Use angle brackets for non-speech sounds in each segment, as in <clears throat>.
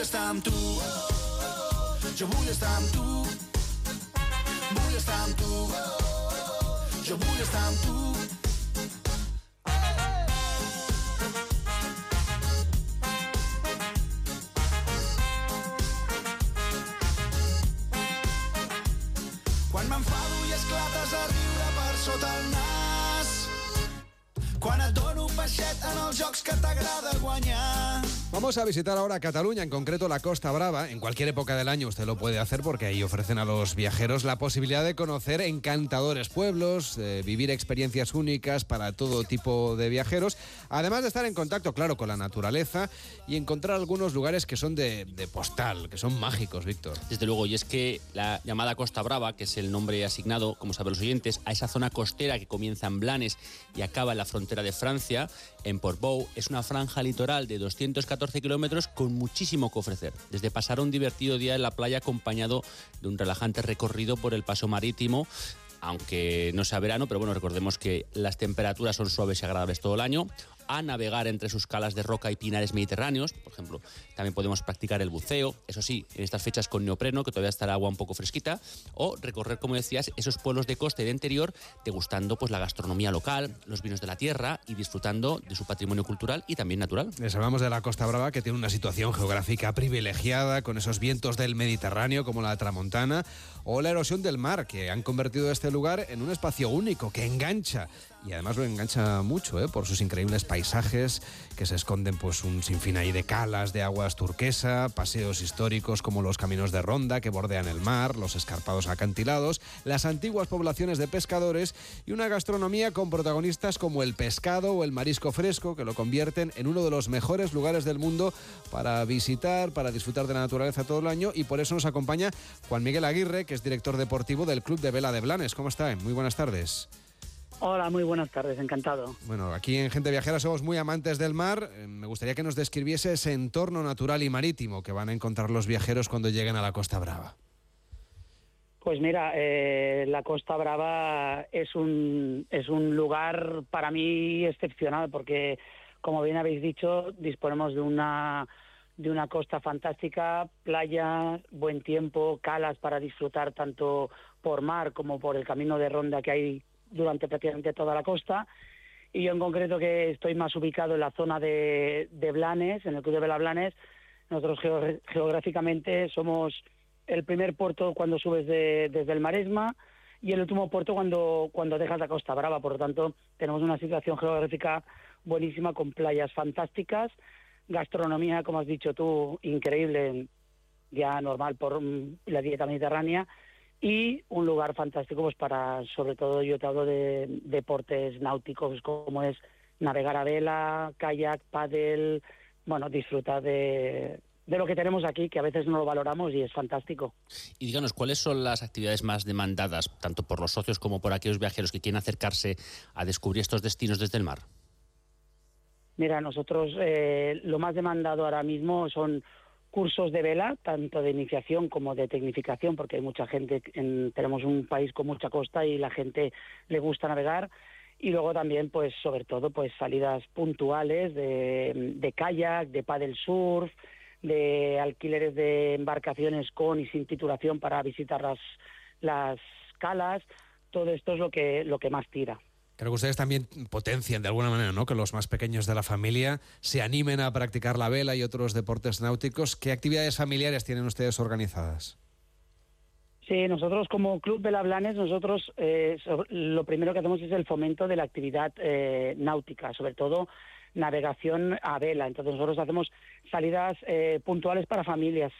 budeš tam tu, že budeš tam tu, budeš tam tu, že budeš tam tu. Vamos a visitar ahora Cataluña, en concreto la Costa Brava. En cualquier época del año usted lo puede hacer porque ahí ofrecen a los viajeros la posibilidad de conocer encantadores pueblos, eh, vivir experiencias únicas para todo tipo de viajeros, además de estar en contacto, claro, con la naturaleza y encontrar algunos lugares que son de, de postal, que son mágicos, Víctor. Desde luego, y es que la llamada Costa Brava, que es el nombre asignado, como saben los oyentes, a esa zona costera que comienza en Blanes y acaba en la frontera de Francia, en Portbou, es una franja litoral de 214 kilómetros con muchísimo que ofrecer. Desde pasar un divertido día en la playa acompañado de un relajante recorrido por el paso marítimo, aunque no sea verano, pero bueno, recordemos que las temperaturas son suaves y agradables todo el año, a navegar entre sus calas de roca y pinares mediterráneos, por ejemplo, también podemos practicar el buceo, eso sí, en estas fechas con neopreno, que todavía está el agua un poco fresquita, o recorrer, como decías, esos pueblos de costa y de interior, degustando pues la gastronomía local, los vinos de la tierra y disfrutando de su patrimonio cultural y también natural. Les hablamos de la Costa Brava, que tiene una situación geográfica privilegiada, con esos vientos del Mediterráneo como la tramontana, o la erosión del mar, que han convertido este lugar en un espacio único, que engancha y además lo engancha mucho ¿eh? por sus increíbles paisajes que se esconden pues un sinfín ahí de calas de aguas turquesa, paseos históricos como los caminos de ronda que bordean el mar, los escarpados acantilados, las antiguas poblaciones de pescadores y una gastronomía con protagonistas como el pescado o el marisco fresco que lo convierten en uno de los mejores lugares del mundo para visitar, para disfrutar de la naturaleza todo el año y por eso nos acompaña Juan Miguel Aguirre, que es director deportivo del Club de Vela de Blanes. ¿Cómo está? Muy buenas tardes. Hola, muy buenas tardes, encantado. Bueno, aquí en Gente Viajera somos muy amantes del mar. Eh, Me gustaría que nos describiese ese entorno natural y marítimo que van a encontrar los viajeros cuando lleguen a la Costa Brava. Pues mira, eh, la Costa Brava es un, es un lugar para mí excepcional porque, como bien habéis dicho, disponemos de una, de una costa fantástica, playa, buen tiempo, calas para disfrutar tanto por mar como por el camino de ronda que hay durante prácticamente toda la costa. Y yo en concreto que estoy más ubicado en la zona de, de Blanes, en el Club de Vela Blanes, nosotros geo- geográficamente somos el primer puerto cuando subes de- desde el Maresma y el último puerto cuando, cuando dejas la Costa Brava. Por lo tanto, tenemos una situación geográfica buenísima con playas fantásticas, gastronomía, como has dicho tú, increíble, ya normal por mm, la dieta mediterránea y un lugar fantástico pues para, sobre todo yo te hablo de deportes náuticos como es navegar a vela, kayak, paddle, bueno, disfrutar de, de lo que tenemos aquí, que a veces no lo valoramos y es fantástico. Y díganos, ¿cuáles son las actividades más demandadas, tanto por los socios como por aquellos viajeros que quieren acercarse a descubrir estos destinos desde el mar? Mira, nosotros eh, lo más demandado ahora mismo son cursos de vela, tanto de iniciación como de tecnificación, porque hay mucha gente, en- tenemos un país con mucha costa y la gente le gusta navegar. Y luego también, pues sobre todo, pues salidas puntuales de, de kayak, de paddle surf, de alquileres de embarcaciones con y sin titulación para visitar las, las calas. Todo esto es lo que, lo que más tira. Creo que ustedes también potencian de alguna manera, ¿no? Que los más pequeños de la familia se animen a practicar la vela y otros deportes náuticos. ¿Qué actividades familiares tienen ustedes organizadas? Sí, nosotros como Club Vela Blanes, nosotros eh, lo primero que hacemos es el fomento de la actividad eh, náutica, sobre todo navegación a vela. Entonces nosotros hacemos salidas eh, puntuales para familias,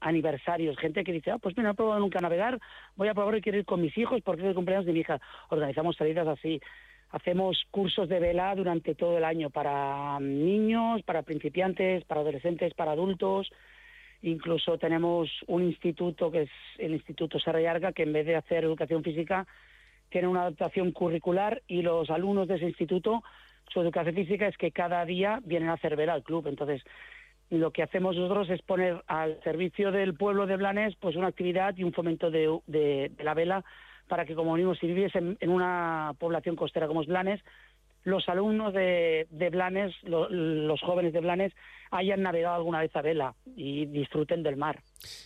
aniversarios, gente que dice, ah, pues mira, no he probado nunca navegar, voy a probar y quiero ir con mis hijos porque es el cumpleaños de mi hija. Organizamos salidas así. Hacemos cursos de vela durante todo el año para niños, para principiantes, para adolescentes, para adultos. Incluso tenemos un instituto que es el Instituto Serra y Arga, que en vez de hacer educación física, tiene una adaptación curricular y los alumnos de ese instituto, su educación física es que cada día vienen a hacer vela al club. Entonces, lo que hacemos nosotros es poner al servicio del pueblo de Blanes pues una actividad y un fomento de, de- la vela para que como mismo si vivies en, en una población costera como es Blanes, los alumnos de, Blanes, los jóvenes de Blanes, hayan navegado alguna vez a vela y disfruten del mar.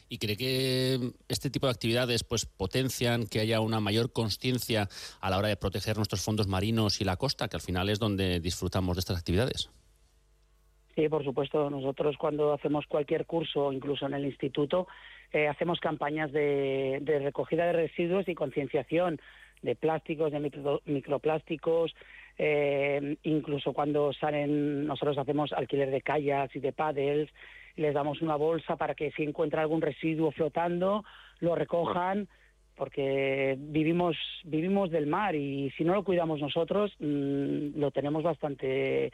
¿Y cree que este tipo de actividades pues potencian que haya una mayor conciencia a la hora de proteger nuestros fondos marinos y la costa, que al final es donde disfrutamos de estas actividades? Sí, por supuesto. Nosotros cuando hacemos cualquier curso, incluso en el instituto, eh, hacemos campañas de, recogida de residuos y concienciación de plásticos, de microplásticos, eh, incluso cuando salen, nosotros hacemos alquiler de kayaks y de paddles, les damos una bolsa para que si encuentra algún residuo flotando, lo recojan, porque vivimos, vivimos del mar y si no lo cuidamos nosotros, mm, lo tenemos bastante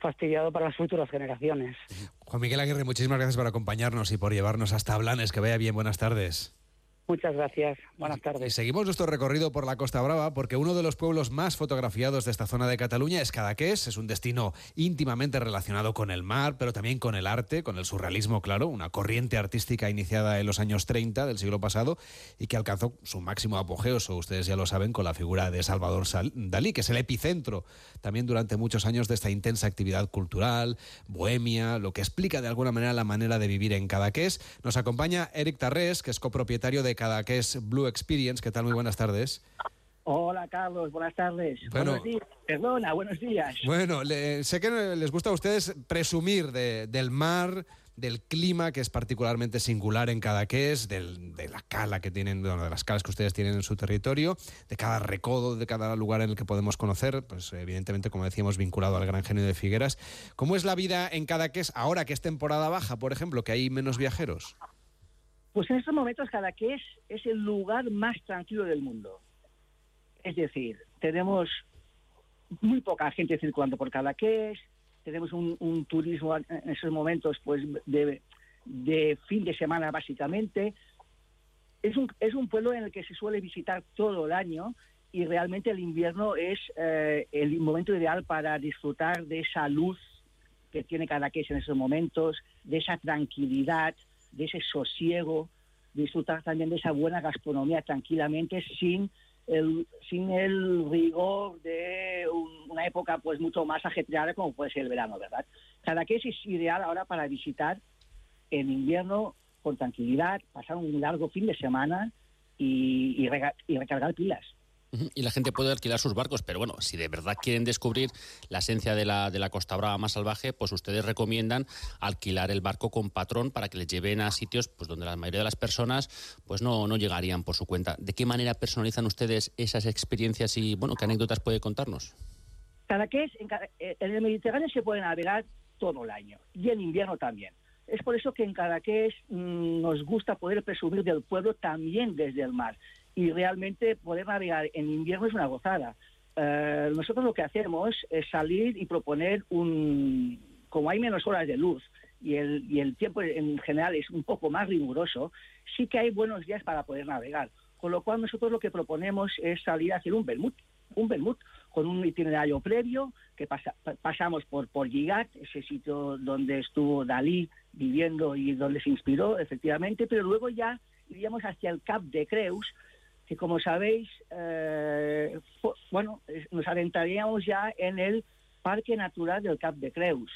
fastidiado para las futuras generaciones. Juan Miguel Aguirre, muchísimas gracias por acompañarnos y por llevarnos hasta Blanes. Que vaya bien, buenas tardes. Muchas gracias. Buenas tardes. Y seguimos nuestro recorrido por la Costa Brava porque uno de los pueblos más fotografiados de esta zona de Cataluña es Cadaqués. Es un destino íntimamente relacionado con el mar, pero también con el arte, con el surrealismo, claro, una corriente artística iniciada en los años 30 del siglo pasado y que alcanzó su máximo apogeo, eso ustedes ya lo saben, con la figura de Salvador Dalí, que es el epicentro también durante muchos años de esta intensa actividad cultural, bohemia, lo que explica de alguna manera la manera de vivir en Cadaqués. Nos acompaña Eric Tarrés, que es copropietario de cada que es Blue Experience. ¿Qué tal? Muy buenas tardes. Hola Carlos, buenas tardes. buenos días. Perdona, buenos días. Bueno, sé que les gusta a ustedes presumir del mar, del clima que es particularmente singular en Cadaqués, del, de la cala que tienen, de las calas que ustedes tienen en su territorio, de cada recodo, de cada lugar en el que podemos conocer, pues evidentemente, como decíamos, vinculado al Gran Genio de Figueras. ¿Cómo es la vida en Cadaqués ahora que es temporada baja, por ejemplo, que hay menos viajeros? Pues en estos momentos Cadaqués es el lugar más tranquilo del mundo. Es decir, tenemos muy poca gente circulando por Cadaqués, tenemos un, turismo en esos momentos pues de, fin de semana básicamente. Es un, es un pueblo en el que se suele visitar todo el año y realmente el invierno es eh, el momento ideal para disfrutar de esa luz que tiene Cadaqués en esos momentos, de esa tranquilidad, de ese sosiego, disfrutar también de esa buena gastronomía tranquilamente sin el, sin el rigor de una época pues mucho más ajetreada como puede ser el verano, ¿verdad? Cada que es ideal ahora para visitar en invierno con tranquilidad, pasar un largo fin de semana y recargar pilas. Y la gente puede alquilar sus barcos, pero bueno, si de verdad quieren descubrir la esencia de la, de la Costa Brava más salvaje, pues ustedes recomiendan alquilar el barco con patrón para que les lleven a sitios pues donde la mayoría de las personas pues no, no llegarían por su cuenta. ¿De qué manera personalizan ustedes esas experiencias y bueno, qué anécdotas puede contarnos? Cada que es, eh, en, el Mediterráneo se puede navegar todo el año y en invierno también. Es por eso que en Cadaqués mmm, nos gusta poder presumir del pueblo también desde el mar y realmente poder navegar en invierno es una gozada. Eh, nosotros lo que hacemos es salir y proponer un, como hay menos horas de luz y el, y el tiempo en general es un poco más riguroso, sí que hay buenos días para poder navegar. Con lo cual nosotros lo que proponemos es salir a hacer un Bermud, un Bermud con un itinerario previo, que pasamos por, por Gigat, ese sitio donde estuvo Dalí viviendo y donde se inspiró, efectivamente, pero luego ya iríamos hacia el Cap de Creus, que como sabéis, eh, bueno, nos adentraríamos ya en el Parque Natural del Cap de Creus,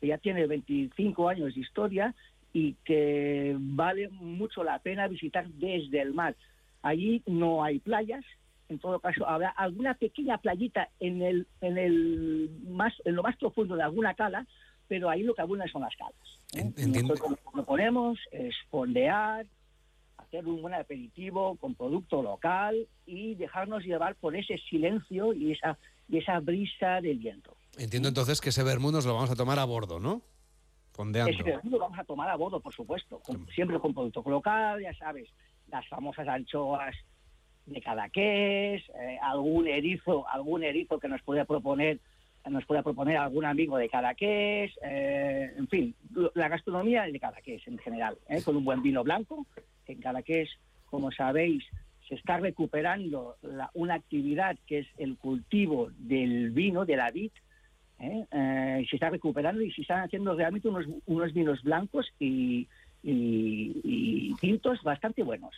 que ya tiene 25 años de historia y que vale mucho la pena visitar desde el mar. Allí no hay playas, en todo caso habrá alguna pequeña playita en el, en el más, en lo más profundo de alguna cala, pero ahí lo que abundan son las calas. ¿eh? Nosotros lo que proponemos es fondear, hacer un buen aperitivo con producto local y dejarnos llevar por ese silencio y esa, y esa brisa del viento. Entiendo entonces que ese vermú nos lo vamos a tomar a bordo, ¿no? Fondeando. Ese vermú lo vamos a tomar a bordo, por supuesto, siempre con producto local, ya sabes, las famosas anchoas de Cadaqués, eh, algún erizo, algún erizo que nos pueda proponer nos pueda proponer algún amigo de Cadaqués, eh, en fin, la gastronomía de Cadaqués en general, eh, con un buen vino blanco en Cadaqués, como sabéis, se está recuperando una actividad que es el cultivo del vino, de la vid, ¿eh? Eh, se está recuperando y se están haciendo realmente unos, unos vinos blancos y, tintos bastante buenos.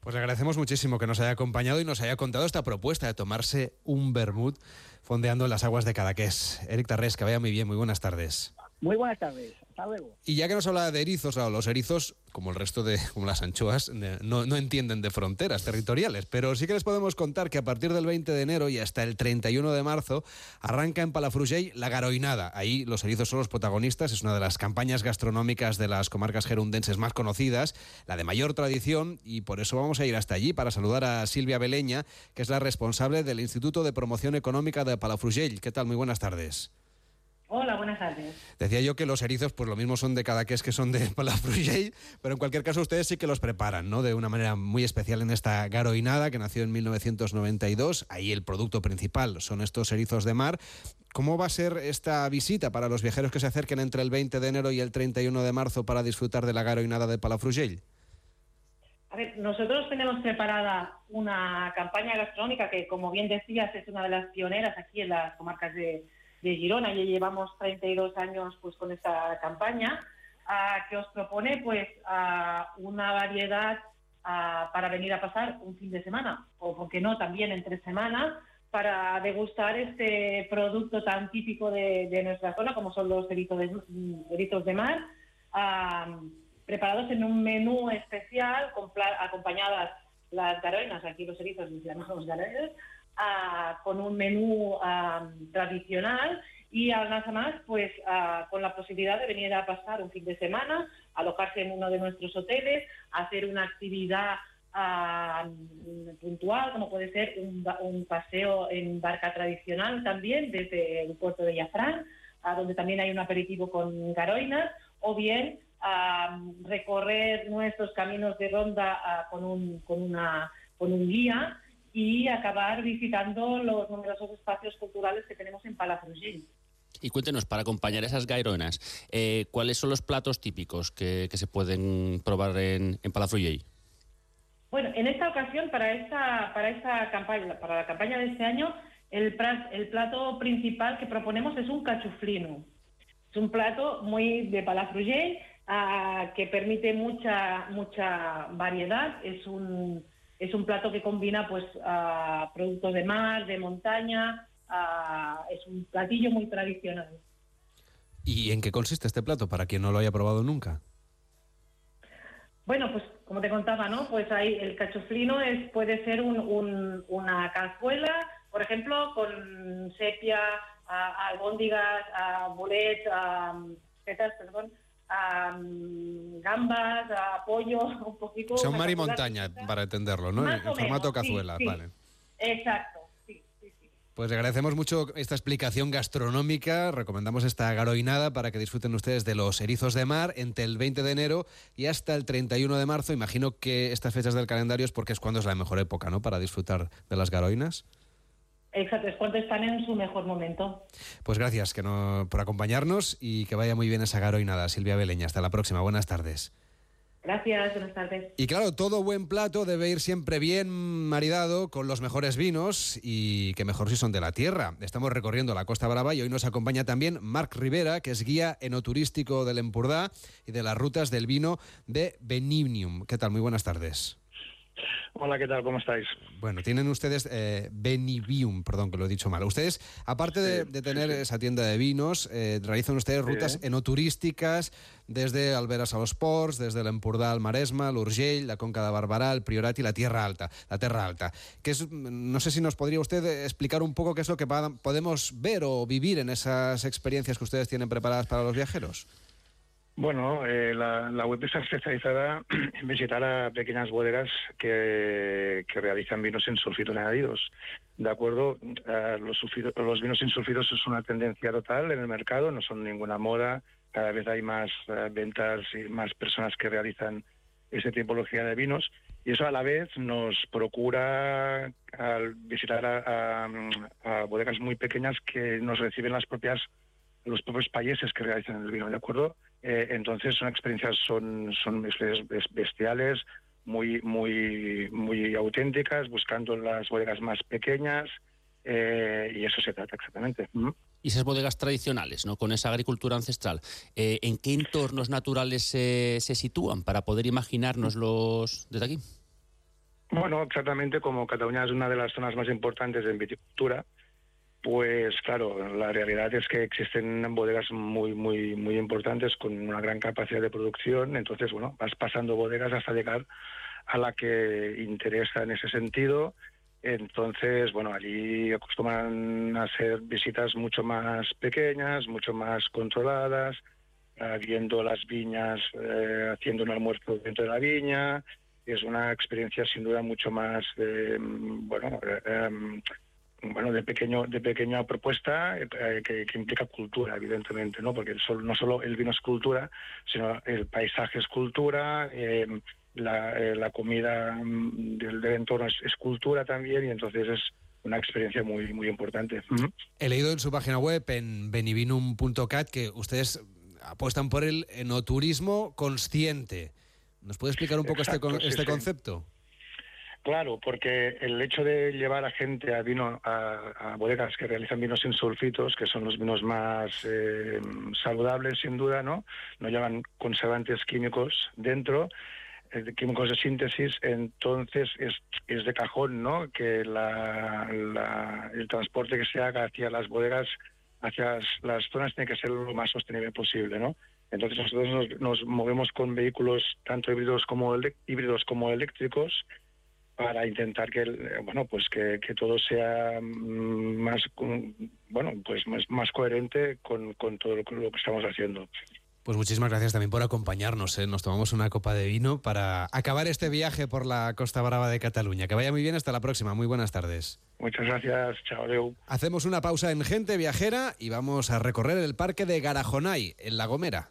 Pues le agradecemos muchísimo que nos haya acompañado y nos haya contado esta propuesta de tomarse un vermut fondeando en las aguas de Cadaqués. Eric Tarrés, que vaya muy bien, muy buenas tardes. Muy buenas tardes. Hasta luego. Y ya que nos habla de erizos, claro, los erizos, como el resto de, como las anchoas, no, entienden de fronteras territoriales, pero sí que les podemos contar que a partir del 20 de enero y hasta el 31 de marzo arranca en Palafrugell la garoinada. Ahí los erizos son los protagonistas, es una de las campañas gastronómicas de las comarcas gerundenses más conocidas, la de mayor tradición, y por eso vamos a ir hasta allí para saludar a Silvia Beleña, que es la responsable del Instituto de Promoción Económica de Palafrugell. ¿Qué tal? Muy buenas tardes. Hola, buenas tardes. Decía yo que los erizos, pues lo mismo son de cada que es que son de <laughs> Palafrugell, pero en cualquier caso ustedes sí que los preparan, ¿no? De una manera muy especial en esta garoinada que nació en 1992. Ahí el producto principal son estos erizos de mar. ¿Cómo va a ser esta visita para los viajeros que se acerquen entre el 20 de enero y el 31 de marzo para disfrutar de la garoinada de Palafrugell? A ver, nosotros tenemos preparada una campaña gastronómica que, como bien decías, es una de las pioneras aquí en las comarcas de de Girona, ya llevamos 32 años pues con esta campaña, que os propone pues una variedad para venir a pasar un fin de semana, o por qué no, también entre semanas, para degustar este producto tan típico de, nuestra zona, como son los eritos de, de mar, preparados en un menú especial, acompañadas las garoinas, aquí los erizos los llamamos garoinas, con un menú tradicional y además pues con la posibilidad de venir a pasar un fin de semana, alojarse en uno de nuestros hoteles, hacer una actividad puntual, como puede ser un, paseo en barca tradicional también desde el puerto de Yafrán, donde también hay un aperitivo con garoinas, o bien recorrer nuestros caminos de ronda con, un, con, una, con un guía y acabar visitando los numerosos espacios culturales que tenemos en Palafrugell. Y cuéntenos, para acompañar esas gaironas, eh, ¿cuáles son los platos típicos que, se pueden probar en, en Palafrugell? Bueno, en esta ocasión, para esta, para esta campaña, para la campaña de este año, el, el plato principal que proponemos es un cachuflino. Es un plato muy de Palafrugell ah, que permite mucha, mucha variedad. Es un es un plato que combina pues productos de mar, de montaña, es un platillo muy tradicional. ¿Y en qué consiste este plato para quien no lo haya probado nunca? Bueno, pues como te contaba, ¿no? Pues ahí el cachoflino es, puede ser una cazuela, por ejemplo, con sepia, albóndigas, bolet, setas, perdón, gambas, a pollo, <laughs> un poquito. O sea, un mar y montaña, para entenderlo, ¿no? en formato cazuela, vale. Exacto. Pues le agradecemos mucho esta explicación gastronómica. Recomendamos esta garoinada para que disfruten ustedes de los erizos de mar entre el 20 de enero y hasta el 31 de marzo. Imagino que estas fechas del calendario es porque es cuando es la mejor época, ¿no? Para disfrutar de las garoinas. Exacto, es cuando están en su mejor momento. Pues gracias que no, por acompañarnos y que vaya muy bien esa garoinada, Silvia Beleña. Hasta la próxima. Buenas tardes. Gracias, buenas tardes. Y claro, todo buen plato debe ir siempre bien maridado con los mejores vinos y que mejor si son de la tierra. Estamos recorriendo la Costa Brava y hoy nos acompaña también Marc Rivera, que es guía enoturístico del Empurdá y de las rutas del vino de Benignium. ¿Qué tal? Muy buenas tardes. Hola, ¿qué tal? ¿Cómo estáis? Bueno, tienen ustedes eh, Benivium, perdón que lo he dicho mal. Ustedes, aparte de, tener esa tienda de vinos, eh, realizan ustedes rutas enoturísticas desde Alberas a los Ports, desde el Empordà al Maresma, l'Urgell, la Conca de Barberà, el Priorat y la Tierra Alta. La Tierra Alta. Que es, no sé si nos podría usted explicar un poco qué es lo que podemos ver o vivir en esas experiencias que ustedes tienen preparadas para los viajeros. Bueno, eh, la, web está especializada <clears throat> en visitar a pequeñas bodegas que, realizan vinos sin sulfitos añadidos. De acuerdo, los, vinos sin sulfitos es una tendencia total en el mercado, no son ninguna moda. Cada vez hay más eh, ventas y más personas que realizan esa tipología de vinos. Y eso a la vez nos procura al visitar a, bodegas muy pequeñas que nos reciben las propias los propios países que realizan el vino, ¿de acuerdo? Eh, entonces son experiencias, son, son experiencias bestiales, muy, muy, muy auténticas, buscando las bodegas más pequeñas, eh, y eso se trata exactamente. Y esas bodegas tradicionales, ¿no? con esa agricultura ancestral, eh, ¿en qué entornos naturales se sitúan para poder imaginárnoslos desde aquí? Bueno, exactamente como Cataluña es una de las zonas más importantes en viticultura, pues claro, la realidad es que existen bodegas muy, muy, muy importantes con una gran capacidad de producción. Entonces, bueno, vas pasando bodegas hasta llegar a la que interesa en ese sentido. Entonces, bueno, allí acostumbran a hacer visitas mucho más pequeñas, mucho más controladas, viendo las viñas, eh, haciendo un almuerzo dentro de la viña. Es una experiencia sin duda mucho más, eh, bueno, eh, em, bueno, de pequeño, de pequeña propuesta eh, que, que implica cultura, evidentemente, ¿no? Porque sol- no solo el vino es cultura, sino el paisaje es cultura, eh, la, eh, la comida mm, del, del entorno es, es cultura también, y entonces es una experiencia muy, muy importante. He leído en su página web, en benivinum.cat, que ustedes apuestan por el enoturismo consciente. ¿Nos puede explicar un poco este, con- este sí. concepto? Claro, porque el hecho de llevar a gente a vino a, bodegas que realizan vinos sin sulfitos, que son los vinos más eh, saludables sin duda, ¿no? No llevan conservantes químicos dentro, eh, químicos de síntesis, entonces es, es de cajón, ¿no? Que la- el transporte que se haga hacia las bodegas, hacia las, las zonas, tiene que ser lo más sostenible posible, ¿no? Entonces nosotros nos, nos movemos con vehículos tanto híbridos como híbridos como eléctricos para intentar que eh, bueno pues que, que todo sea mm, más bueno pues más, más coherente con, con todo lo que lo que estamos haciendo Pues muchísimas gracias también por acompañarnos. ¿eh? Nos tomamos una copa de vino para acabar este viaje por la Costa Brava de Cataluña. Que vaya muy bien, hasta la próxima. Muy buenas tardes. muchas gracias chao Leo. Hacemos una pausa en Gente Viajera y vamos a recorrer el parque de Garajonay, en La Gomera.